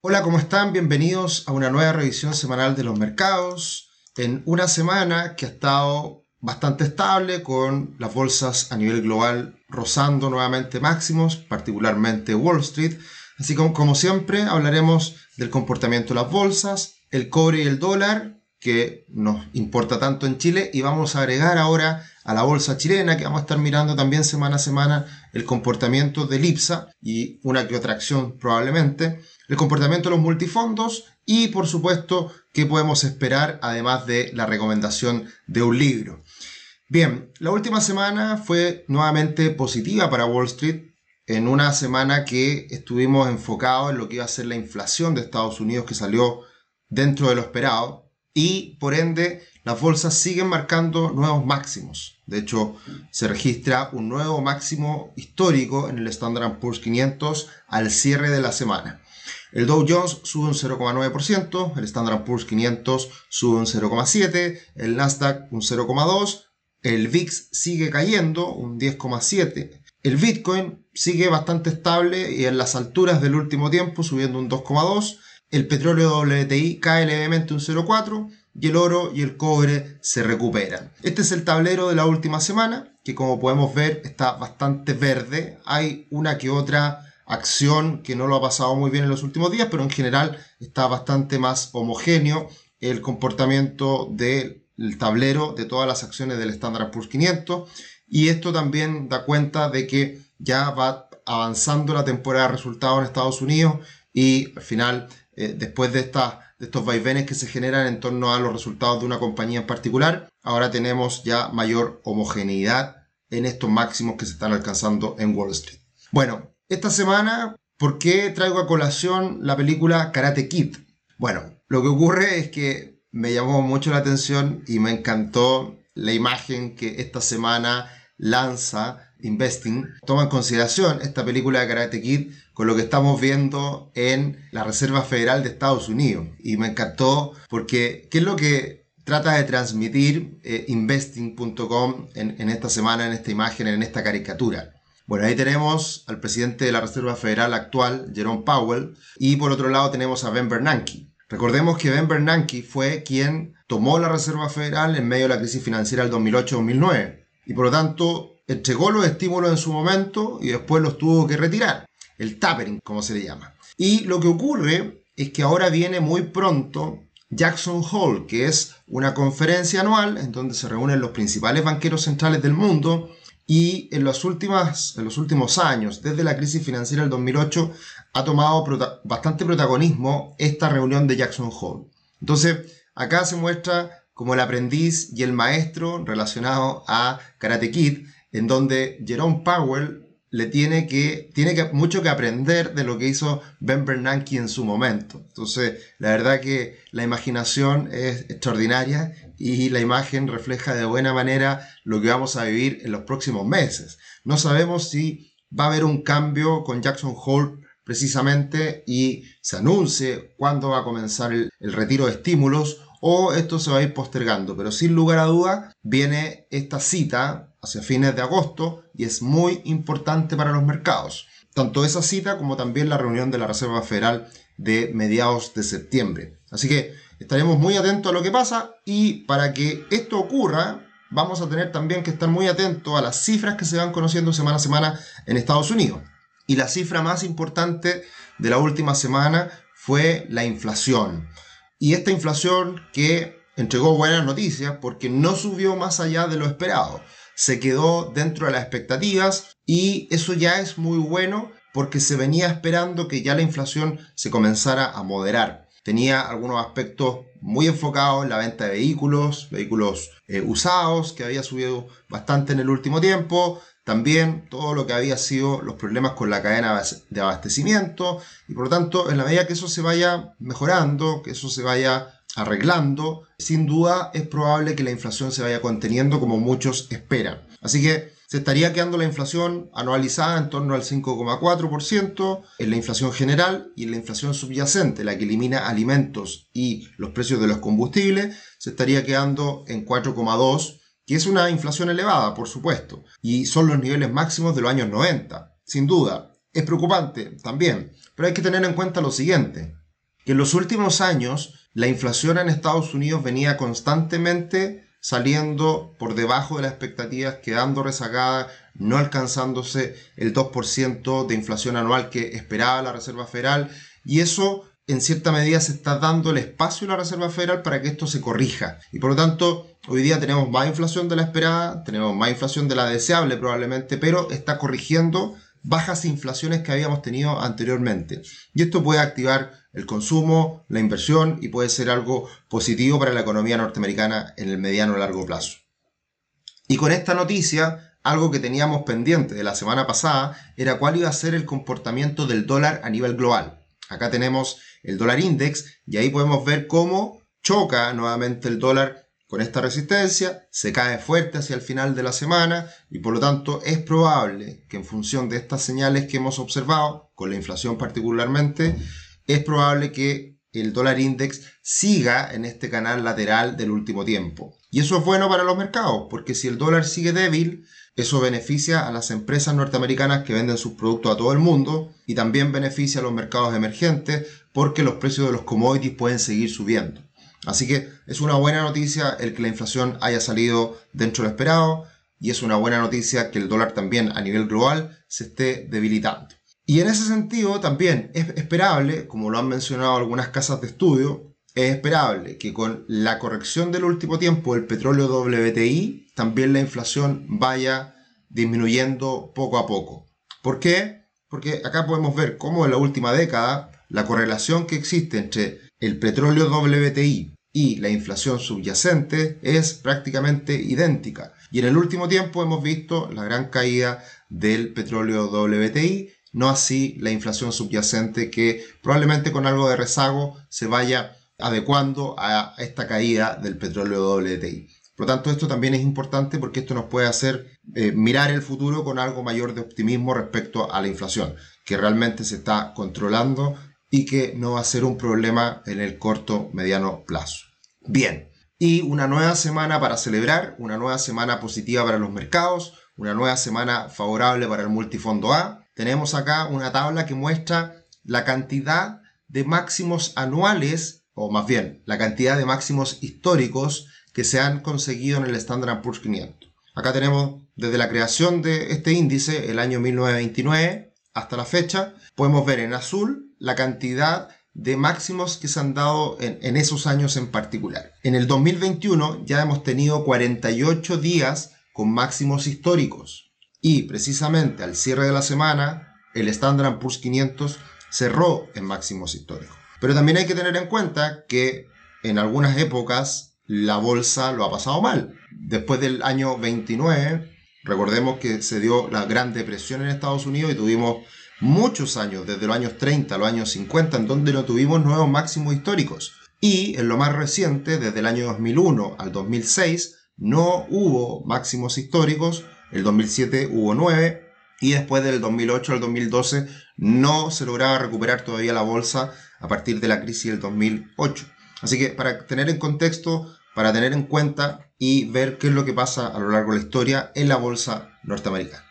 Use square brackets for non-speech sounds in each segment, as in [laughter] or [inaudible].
Hola, ¿cómo están? Bienvenidos a una nueva revisión semanal de los mercados. En una semana que ha estado bastante estable con las bolsas a nivel global rozando nuevamente máximos, particularmente Wall Street. Así como, como siempre hablaremos del comportamiento de las bolsas, el cobre y el dólar, que nos importa tanto en Chile, y vamos a agregar ahora a la bolsa chilena, que vamos a estar mirando también semana a semana el comportamiento del IPSA y una que otra acción probablemente el comportamiento de los multifondos y por supuesto qué podemos esperar además de la recomendación de un libro. Bien, la última semana fue nuevamente positiva para Wall Street en una semana que estuvimos enfocados en lo que iba a ser la inflación de Estados Unidos que salió dentro de lo esperado y por ende las bolsas siguen marcando nuevos máximos. De hecho, se registra un nuevo máximo histórico en el Standard Poor's 500 al cierre de la semana. El Dow Jones sube un 0,9%, el Standard Poor's 500 sube un 0,7%, el Nasdaq un 0,2%, el VIX sigue cayendo un 10,7%, el Bitcoin sigue bastante estable y en las alturas del último tiempo subiendo un 2,2%, el petróleo WTI cae levemente un 0,4% y el oro y el cobre se recuperan. Este es el tablero de la última semana, que como podemos ver está bastante verde. Hay una que otra acción que no lo ha pasado muy bien en los últimos días, pero en general está bastante más homogéneo el comportamiento del tablero de todas las acciones del Standard Poor's 500 y esto también da cuenta de que ya va avanzando la temporada de resultados en Estados Unidos y al final eh, después de, de estos vaivenes que se generan en torno a los resultados de una compañía en particular, ahora tenemos ya mayor homogeneidad en estos máximos que se están alcanzando en Wall Street. Bueno, esta semana, ¿por qué traigo a colación la película Karate Kid? Bueno, lo que ocurre es que me llamó mucho la atención y me encantó la imagen que esta semana lanza Investing. Toma en consideración esta película de Karate Kid con lo que estamos viendo en la Reserva Federal de Estados Unidos. Y me encantó porque, ¿qué es lo que trata de transmitir eh, investing.com en, en esta semana, en esta imagen, en esta caricatura? Bueno, ahí tenemos al presidente de la Reserva Federal actual, Jerome Powell, y por otro lado tenemos a Ben Bernanke. Recordemos que Ben Bernanke fue quien tomó la Reserva Federal en medio de la crisis financiera del 2008-2009 y por lo tanto entregó los estímulos en su momento y después los tuvo que retirar, el tapering como se le llama. Y lo que ocurre es que ahora viene muy pronto Jackson Hole, que es una conferencia anual en donde se reúnen los principales banqueros centrales del mundo y en los, últimos, años, desde la crisis financiera del 2008, ha tomado bastante protagonismo esta reunión de Jackson Hole. Entonces, acá se muestra como el aprendiz y el maestro relacionado a Karate Kid, en donde Jerome Powell le tiene que tiene mucho que aprender de lo que hizo Ben Bernanke en su momento. Entonces, la verdad que la imaginación es extraordinaria y la imagen refleja de buena manera lo que vamos a vivir en los próximos meses. No sabemos si va a haber un cambio con Jackson Hole precisamente y se anuncie cuándo va a comenzar el, retiro de estímulos o esto se va a ir postergando, pero sin lugar a duda viene esta cita hacia fines de agosto y es muy importante para los mercados. Tanto esa cita como también la reunión de la Reserva Federal de mediados de septiembre. Así que estaremos muy atentos a lo que pasa y para que esto ocurra vamos a tener también que estar muy atentos a las cifras que se van conociendo semana a semana en Estados Unidos. Y la cifra más importante de la última semana fue la inflación. Y esta inflación que entregó buenas noticias porque no subió más allá de lo esperado. Se quedó dentro de las expectativas y eso ya es muy bueno porque se venía esperando que ya la inflación se comenzara a moderar. Tenía algunos aspectos muy enfocados en la venta de vehículos, vehículos eh, usados, que había subido bastante en el último tiempo. También todo lo que había sido los problemas con la cadena de abastecimiento. Y por lo tanto, en la medida que eso se vaya mejorando, que eso se vaya arreglando, sin duda es probable que la inflación se vaya conteniendo como muchos esperan. Así que se estaría quedando la inflación anualizada en torno al 5,4% en la inflación general y en la inflación subyacente, la que elimina alimentos y los precios de los combustibles, se estaría quedando en 4,2% que es una inflación elevada, por supuesto, y son los niveles máximos de los años 90. Sin duda, es preocupante también, pero hay que tener en cuenta lo siguiente. que en los últimos años la inflación en Estados Unidos venía constantemente saliendo por debajo de las expectativas, quedando rezagada, no alcanzándose el 2% de inflación anual que esperaba la Reserva Federal y eso en cierta medida se está dando el espacio a la Reserva Federal para que esto se corrija. Y por lo tanto, hoy día tenemos más inflación de la esperada, tenemos más inflación de la deseable probablemente, pero está corrigiendo bajas inflaciones que habíamos tenido anteriormente. Y esto puede activar el consumo, la inversión y puede ser algo positivo para la economía norteamericana en el mediano o largo plazo. Y con esta noticia, algo que teníamos pendiente de la semana pasada era cuál iba a ser el comportamiento del dólar a nivel global. Acá tenemos el dólar index y ahí podemos ver cómo choca nuevamente el dólar con esta resistencia, se cae fuerte hacia el final de la semana y por lo tanto es probable que en función de estas señales que hemos observado, con la inflación particularmente, es probable que el dólar index siga en este canal lateral del último tiempo. Y eso es bueno para los mercados, porque si el dólar sigue débil, eso beneficia a las empresas norteamericanas que venden sus productos a todo el mundo y también beneficia a los mercados emergentes porque los precios de los commodities pueden seguir subiendo. Así que es una buena noticia el que la inflación haya salido dentro de lo esperado y es una buena noticia que el dólar también a nivel global se esté debilitando. Y en ese sentido también es esperable, como lo han mencionado algunas casas de estudio, es esperable que con la corrección del último tiempo del petróleo WTI, también la inflación vaya disminuyendo poco a poco. ¿Por qué? Porque acá podemos ver cómo en la última década la correlación que existe entre el petróleo WTI y la inflación subyacente es prácticamente idéntica. Y en el último tiempo hemos visto la gran caída del petróleo WTI, no así la inflación subyacente que probablemente con algo de rezago se vaya adecuando a esta caída del petróleo WTI. Por lo tanto, esto también es importante porque esto nos puede hacer eh, mirar el futuro con algo mayor de optimismo respecto a la inflación, que realmente se está controlando y que no va a ser un problema en el corto mediano plazo. Bien, y una nueva semana para celebrar, una nueva semana positiva para los mercados, una nueva semana favorable para el multifondo A. Tenemos acá una tabla que muestra la cantidad de máximos anuales o más bien la cantidad de máximos históricos que se han conseguido en el Standard Poor's 500. Acá tenemos desde la creación de este índice, el año 1929, hasta la fecha, podemos ver en azul la cantidad de máximos que se han dado en, esos años en particular. En el 2021 ya hemos tenido 48 días con máximos históricos y precisamente al cierre de la semana el Standard Poor's 500 cerró en máximos históricos. Pero también hay que tener en cuenta que en algunas épocas la bolsa lo ha pasado mal. Después del año 29, recordemos que se dio la Gran Depresión en Estados Unidos y tuvimos muchos años, desde los años 30 a los años 50, en donde no tuvimos nuevos máximos históricos. Y en lo más reciente, desde el año 2001 al 2006, no hubo máximos históricos. El 2007 hubo 9 y después del 2008 al 2012 no se lograba recuperar todavía la bolsa a partir de la crisis del 2008. Así que para tener en contexto, para tener en cuenta y ver qué es lo que pasa a lo largo de la historia en la bolsa norteamericana.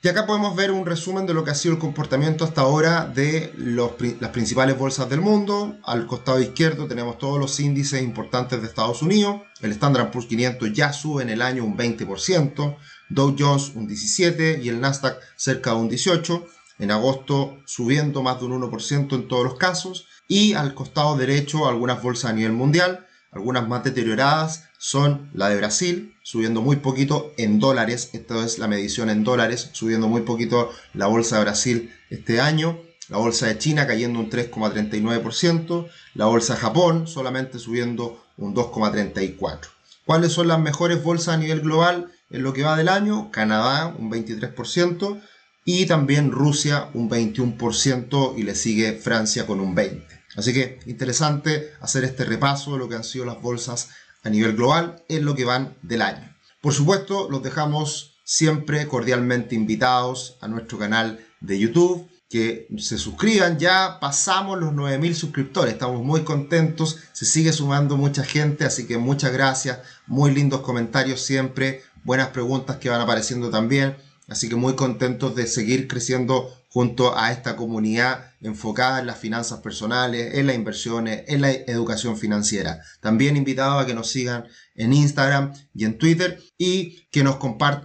Y acá podemos ver un resumen de lo que ha sido el comportamiento hasta ahora de las principales bolsas del mundo. Al costado izquierdo tenemos todos los índices importantes de Estados Unidos. El Standard Poor's 500 ya sube en el año un 20%, Dow Jones un 17% y el Nasdaq cerca de un 18% en agosto subiendo más de un 1% en todos los casos, y al costado derecho algunas bolsas a nivel mundial, algunas más deterioradas son la de Brasil, subiendo muy poquito en dólares, esta es la medición en dólares, subiendo muy poquito la bolsa de Brasil este año, la bolsa de China cayendo un 3,39%, la bolsa de Japón solamente subiendo un 2,34%. ¿Cuáles son las mejores bolsas a nivel global en lo que va del año? Canadá un 23%, y también Rusia un 21% y le sigue Francia con un 20%. Así que interesante hacer este repaso de lo que han sido las bolsas a nivel global en lo que van del año. Por supuesto, los dejamos siempre cordialmente invitados a nuestro canal de YouTube, que se suscriban, ya pasamos los 9000 suscriptores, estamos muy contentos, se sigue sumando mucha gente, así que muchas gracias, muy lindos comentarios siempre, buenas preguntas que van apareciendo también. Así que muy contentos de seguir creciendo junto a esta comunidad enfocada en las finanzas personales, en las inversiones, en la educación financiera. También invitado a que nos sigan en Instagram y en Twitter y que nos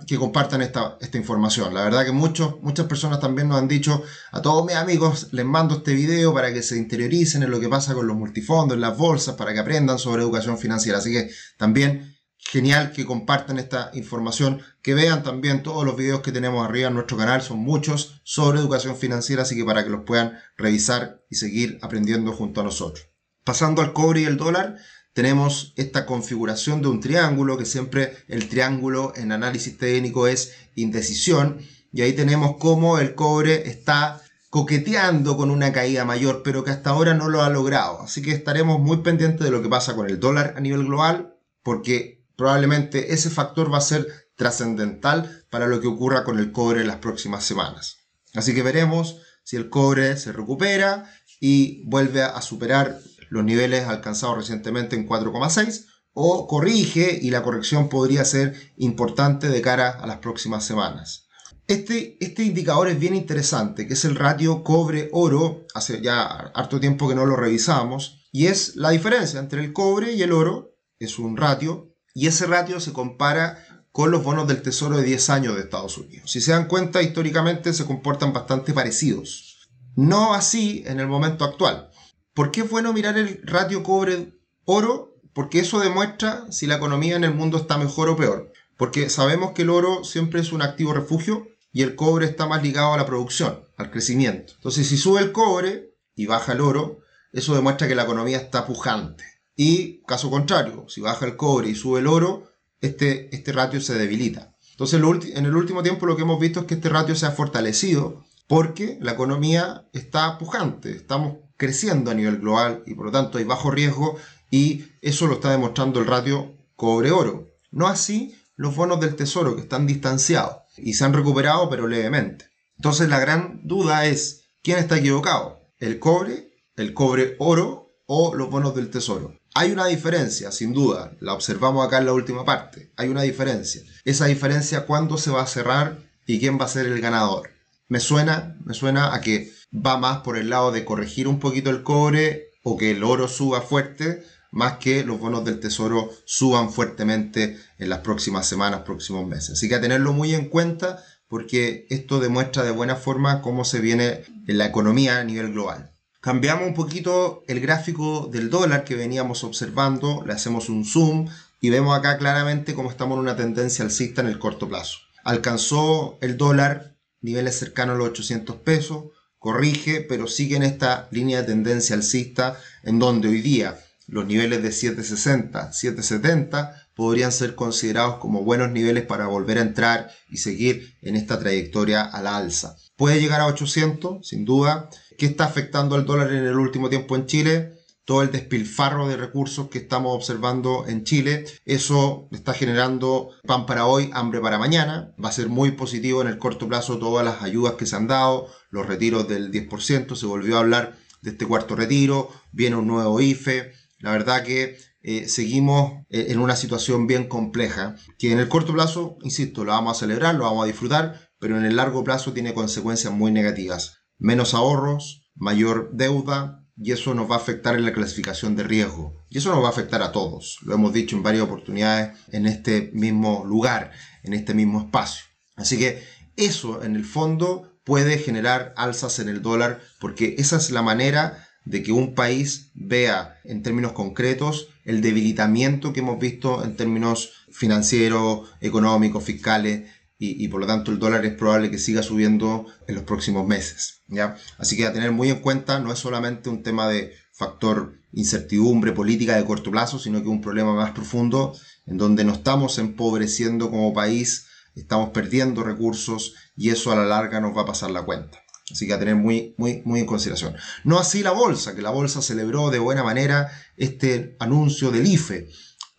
que compartan esta, esta información. La verdad que muchos, muchas personas también nos han dicho a todos mis amigos, les mando este video para que se interioricen en lo que pasa con los multifondos, en las bolsas, para que aprendan sobre educación financiera. Así que también genial que compartan esta información, que vean también todos los videos que tenemos arriba en nuestro canal, son muchos sobre educación financiera, así que para que los puedan revisar y seguir aprendiendo junto a nosotros. Pasando al cobre y el dólar, tenemos esta configuración de un triángulo, que siempre el triángulo en análisis técnico es indecisión, y ahí tenemos cómo el cobre está coqueteando con una caída mayor, pero que hasta ahora no lo ha logrado. Así que estaremos muy pendientes de lo que pasa con el dólar a nivel global, porque probablemente ese factor va a ser trascendental para lo que ocurra con el cobre en las próximas semanas. Así que veremos si el cobre se recupera y vuelve a superar los niveles alcanzados recientemente en 4,6 o corrige y la corrección podría ser importante de cara a las próximas semanas. Este, este indicador es bien interesante, que es el ratio cobre-oro, hace ya harto tiempo que no lo revisamos, y es la diferencia entre el cobre y el oro, es un ratio y ese ratio se compara con los bonos del Tesoro de 10 años de Estados Unidos. Si se dan cuenta, históricamente se comportan bastante parecidos. No así en el momento actual. ¿Por qué es bueno mirar el ratio cobre-oro? Porque eso demuestra si la economía en el mundo está mejor o peor. Porque sabemos que el oro siempre es un activo refugio y el cobre está más ligado a la producción, al crecimiento. Entonces, si sube el cobre y baja el oro, eso demuestra que la economía está pujante. Y caso contrario, si baja el cobre y sube el oro, este, este ratio se debilita. Entonces en el último tiempo lo que hemos visto es que este ratio se ha fortalecido porque la economía está pujante, estamos creciendo a nivel global y por lo tanto hay bajo riesgo y eso lo está demostrando el ratio cobre-oro. No así los bonos del tesoro que están distanciados y se han recuperado pero levemente. Entonces la gran duda es, ¿quién está equivocado? ¿El cobre, el cobre-oro o los bonos del tesoro? Hay una diferencia, sin duda, la observamos acá en la última parte, hay una diferencia. Esa diferencia, ¿cuándo se va a cerrar y quién va a ser el ganador? Me suena, me suena a que va más por el lado de corregir un poquito el cobre o que el oro suba fuerte, más que los bonos del tesoro suban fuertemente en las próximas semanas, próximos meses. Así que a tenerlo muy en cuenta porque esto demuestra de buena forma cómo se viene en la economía a nivel global. Cambiamos un poquito el gráfico del dólar que veníamos observando, le hacemos un zoom y vemos acá claramente cómo estamos en una tendencia alcista en el corto plazo. Alcanzó el dólar niveles cercanos a los 800 pesos, corrige, pero sigue en esta línea de tendencia alcista en donde hoy día los niveles de 760, 770 podrían ser considerados como buenos niveles para volver a entrar y seguir en esta trayectoria a la alza. Puede llegar a 800, sin duda, ¿Qué está afectando al dólar en el último tiempo en Chile? todo el despilfarro de recursos que estamos observando en Chile. Eso está generando pan para hoy, hambre para mañana. Va a ser muy positivo en el corto plazo todas las ayudas que se han dado, los retiros del 10%, se volvió a hablar de este cuarto retiro, viene un nuevo IFE. La verdad que eh, seguimos eh, en una situación bien compleja, que en el corto plazo, insisto, lo vamos a celebrar, lo vamos a disfrutar, pero en el largo plazo tiene consecuencias muy negativas menos ahorros, mayor deuda, y eso nos va a afectar en la clasificación de riesgo. Y eso nos va a afectar a todos. Lo hemos dicho en varias oportunidades en este mismo lugar, en este mismo espacio. Así que eso en el fondo puede generar alzas en el dólar porque esa es la manera de que un país vea en términos concretos el debilitamiento que hemos visto en términos financieros, económicos, fiscales y, por lo tanto el dólar es probable que siga subiendo en los próximos meses. ¿ya? Así que a tener muy en cuenta, no es solamente un tema de factor incertidumbre política de corto plazo, sino que un problema más profundo en donde nos estamos empobreciendo como país, estamos perdiendo recursos y eso a la larga nos va a pasar la cuenta. Así que a tener muy, muy, muy en consideración. No así la bolsa, que la bolsa celebró de buena manera este anuncio del IFE,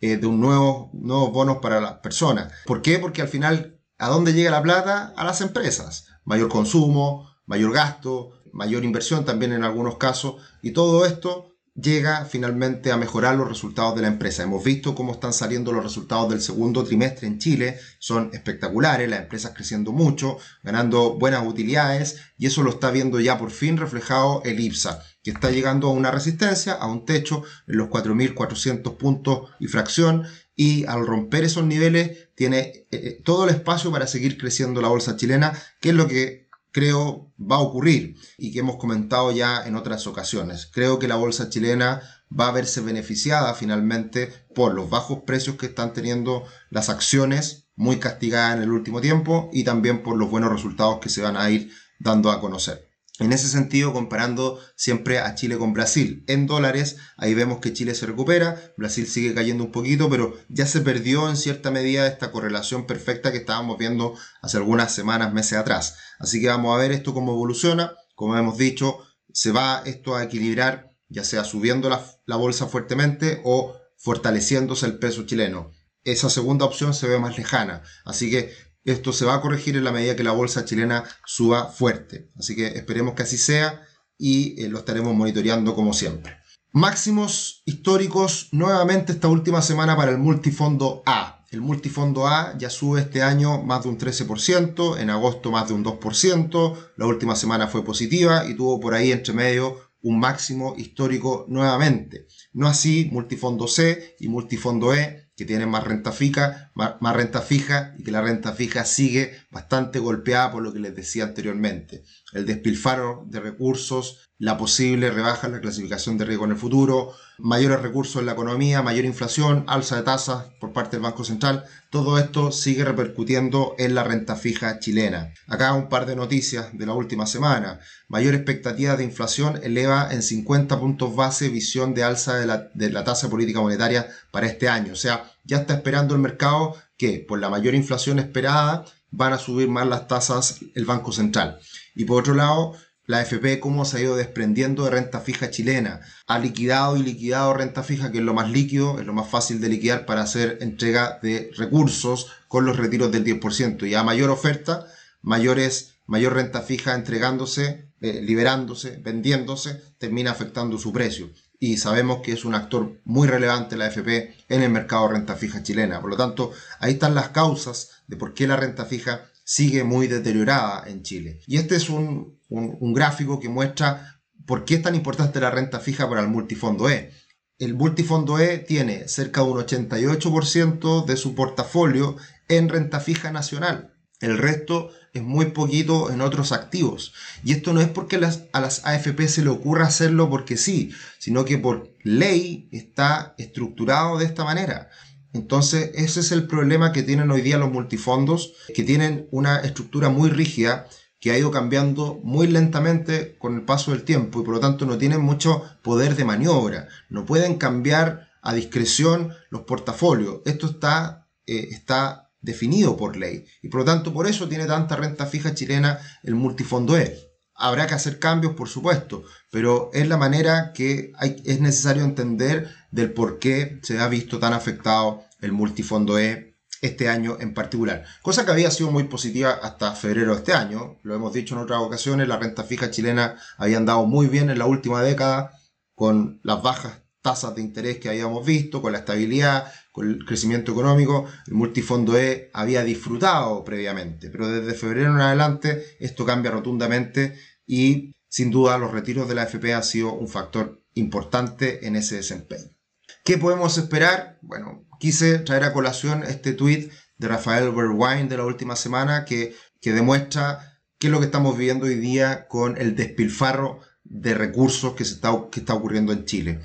eh, de un nuevo, nuevos bonos para las personas. ¿Por qué? Porque al final ¿A dónde llega la plata? A las empresas. Mayor consumo, mayor gasto, mayor inversión también en algunos casos. Y todo esto llega finalmente a mejorar los resultados de la empresa. Hemos visto cómo están saliendo los resultados del segundo trimestre en Chile, son espectaculares, las empresas creciendo mucho, ganando buenas utilidades y eso lo está viendo ya por fin reflejado el IPSA, que está llegando a una resistencia, a un techo en los 4.400 puntos y fracción y al romper esos niveles tiene eh, eh, todo el espacio para seguir creciendo la bolsa chilena, que es lo que creo va a ocurrir y que hemos comentado ya en otras ocasiones. Creo que la bolsa chilena va a verse beneficiada finalmente por los bajos precios que están teniendo las acciones muy castigadas en el último tiempo y también por los buenos resultados que se van a ir dando a conocer. En ese sentido, comparando siempre a Chile con Brasil en dólares, ahí vemos que Chile se recupera, Brasil sigue cayendo un poquito, pero ya se perdió en cierta medida esta correlación perfecta que estábamos viendo hace algunas semanas, meses atrás. Así que vamos a ver esto cómo evoluciona. Como hemos dicho, se va esto a equilibrar, ya sea subiendo la, la bolsa fuertemente o fortaleciéndose el peso chileno. Esa segunda opción se ve más lejana. Así que esto se va a corregir en la medida que la bolsa chilena suba fuerte. Así que esperemos que así sea y eh, lo estaremos monitoreando como siempre. Máximos históricos nuevamente esta última semana para el multifondo A. El multifondo A ya sube este año más de un 13%, en agosto más de un 2%, la última semana fue positiva y tuvo por ahí entre medio un máximo histórico nuevamente. No así multifondo C y multifondo E, que tienen más renta fija, más, renta fija y que la renta fija sigue bastante golpeada por lo que les decía anteriormente. El despilfarro de recursos, la posible rebaja en la clasificación de riesgo en el futuro, mayores recursos en la economía, mayor inflación, alza de tasas por parte del Banco Central, todo esto sigue repercutiendo en la renta fija chilena. Acá un par de noticias de la última semana. Mayor expectativa de inflación eleva en 50 puntos base visión de alza de la, de la tasa política monetaria para este año. O sea, ya está esperando el mercado que por la mayor inflación esperada van a subir más las tasas el Banco Central. Y por otro lado, la AFP cómo se ha ido desprendiendo de renta fija chilena. Ha liquidado y liquidado renta fija, que es lo más líquido, es lo más fácil de liquidar para hacer entrega de recursos con los retiros del 10%. Y a mayor oferta, mayores, mayor renta fija entregándose, eh, liberándose, vendiéndose, termina afectando su precio. Y sabemos que es un actor muy relevante la AFP en el mercado de renta fija chilena. Por lo tanto, ahí están las causas de por qué la renta fija sigue muy deteriorada en Chile. Y este es un, gráfico que muestra por qué es tan importante la renta fija para el multifondo E. El multifondo E tiene cerca de un 88% de su portafolio en renta fija nacional. El resto es muy poquito en otros activos. Y esto no es porque a las AFP se le ocurra hacerlo porque sí, sino que por ley está estructurado de esta manera. Entonces, ese es el problema que tienen hoy día los multifondos, que tienen una estructura muy rígida que ha ido cambiando muy lentamente con el paso del tiempo y por lo tanto no tienen mucho poder de maniobra. No pueden cambiar a discreción los portafolios. Esto está, eh, está definido por ley y por lo tanto por eso tiene tanta renta fija chilena el multifondo E. Habrá que hacer cambios, por supuesto, pero es la manera que es necesario entender del por qué se ha visto tan afectado el multifondo E este año en particular. Cosa que había sido muy positiva hasta febrero de este año. Lo hemos dicho en otras ocasiones, la renta fija chilena había andado muy bien en la última década con las bajas tasas de interés que habíamos visto, con la estabilidad, con el crecimiento económico, el multifondo E había disfrutado previamente, pero desde febrero en adelante esto cambia rotundamente y sin duda los retiros de la AFP han sido un factor importante en ese desempeño. ¿Qué podemos esperar? Bueno, quise traer a colación este tweet de Rafael Berwine de la última semana que, que demuestra qué es lo que estamos viviendo hoy día con el despilfarro de recursos que, se está, que está ocurriendo en Chile.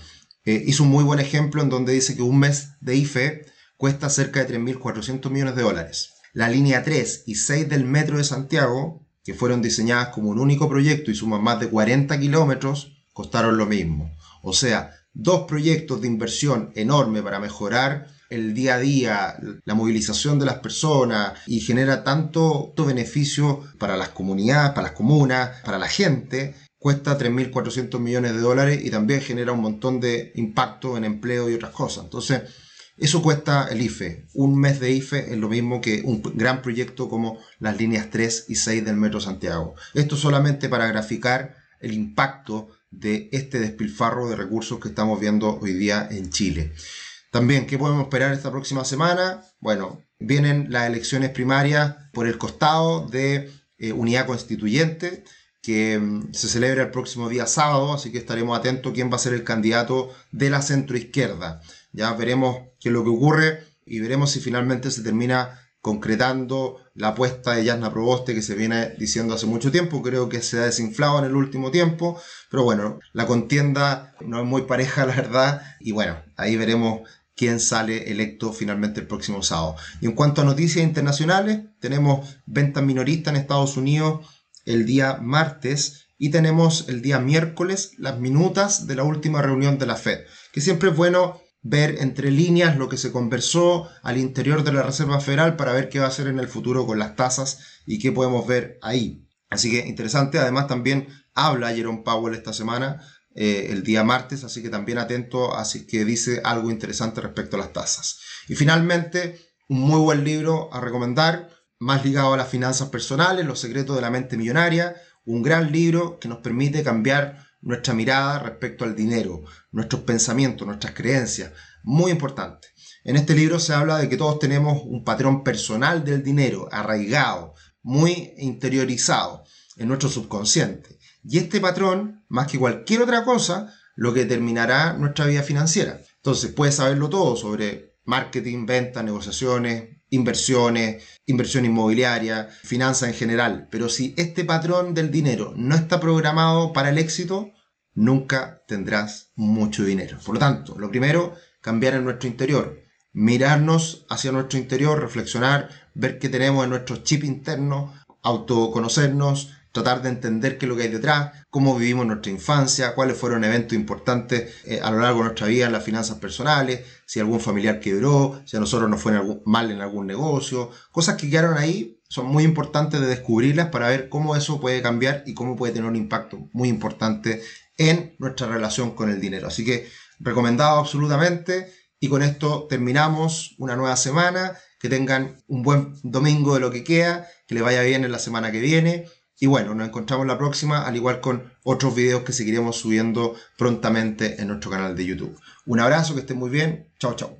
Eh, hizo un muy buen ejemplo en donde dice que un mes de IFE cuesta cerca de 3.400 millones de dólares. La línea 3 y 6 del metro de Santiago, que fueron diseñadas como un único proyecto y suman más de 40 kilómetros, costaron lo mismo. O sea, dos proyectos de inversión enorme para mejorar el día a día, la movilización de las personas y genera tanto, beneficio para las comunidades, para las comunas, para la gente, cuesta 3.400 millones de dólares y también genera un montón de impacto en empleo y otras cosas. Entonces, eso cuesta el IFE. Un mes de IFE es lo mismo que un gran proyecto como las líneas 3 y 6 del Metro Santiago. Esto solamente para graficar el impacto de este despilfarro de recursos que estamos viendo hoy día en Chile. También, ¿qué podemos esperar esta próxima semana? Bueno, vienen las elecciones primarias por el costado de eh, unidad constituyente que mm, se celebra el próximo día sábado, así que estaremos atentos quién va a ser el candidato de la centroizquierda. Ya veremos qué es lo que ocurre y veremos si finalmente se termina concretando la apuesta de Jasna Proboste que se viene diciendo hace mucho tiempo, creo que se ha desinflado en el último tiempo, pero bueno, la contienda no es muy pareja [laughs] la verdad y bueno, ahí veremos quién sale electo finalmente el próximo sábado. Y en cuanto a noticias internacionales, tenemos ventas minoristas en Estados Unidos el día martes y tenemos el día miércoles las minutas de la última reunión de la Fed, que siempre es bueno ver entre líneas lo que se conversó al interior de la Reserva Federal para ver qué va a hacer en el futuro con las tasas y qué podemos ver ahí. Así que interesante, además también habla Jerome Powell esta semana, eh, el día martes, así que también atento, así que dice algo interesante respecto a las tasas. Y finalmente, un muy buen libro a recomendar, más ligado a las finanzas personales, Los secretos de la mente millonaria, un gran libro que nos permite cambiar nuestra mirada respecto al dinero, nuestros pensamientos, nuestras creencias. Muy importante. En este libro se habla de que todos tenemos un patrón personal del dinero, arraigado, muy interiorizado en nuestro subconsciente. Y este patrón, más que cualquier otra cosa, lo que determinará nuestra vida financiera. Entonces, puedes saberlo todo sobre marketing, ventas, negociaciones, inversiones, inversión inmobiliaria, finanzas en general. Pero si este patrón del dinero no está programado para el éxito, nunca tendrás mucho dinero. Por lo tanto, lo primero, cambiar en nuestro interior, mirarnos hacia nuestro interior, reflexionar, ver qué tenemos en nuestro chip interno, autoconocernos, tratar de entender qué es lo que hay detrás, cómo vivimos nuestra infancia, cuáles fueron eventos importantes eh, a lo largo de nuestra vida en las finanzas personales, si algún familiar quebró, si a nosotros nos fue mal en algún negocio, cosas que quedaron ahí son muy importantes de descubrirlas para ver cómo eso puede cambiar y cómo puede tener un impacto muy importante en nuestra relación con el dinero. Así que recomendado absolutamente y con esto terminamos una nueva semana. Que tengan un buen domingo de lo que queda, que les vaya bien en la semana que viene y bueno, nos encontramos la próxima, al igual con otros videos que seguiremos subiendo prontamente en nuestro canal de YouTube. Un abrazo, que estén muy bien. Chao, chao.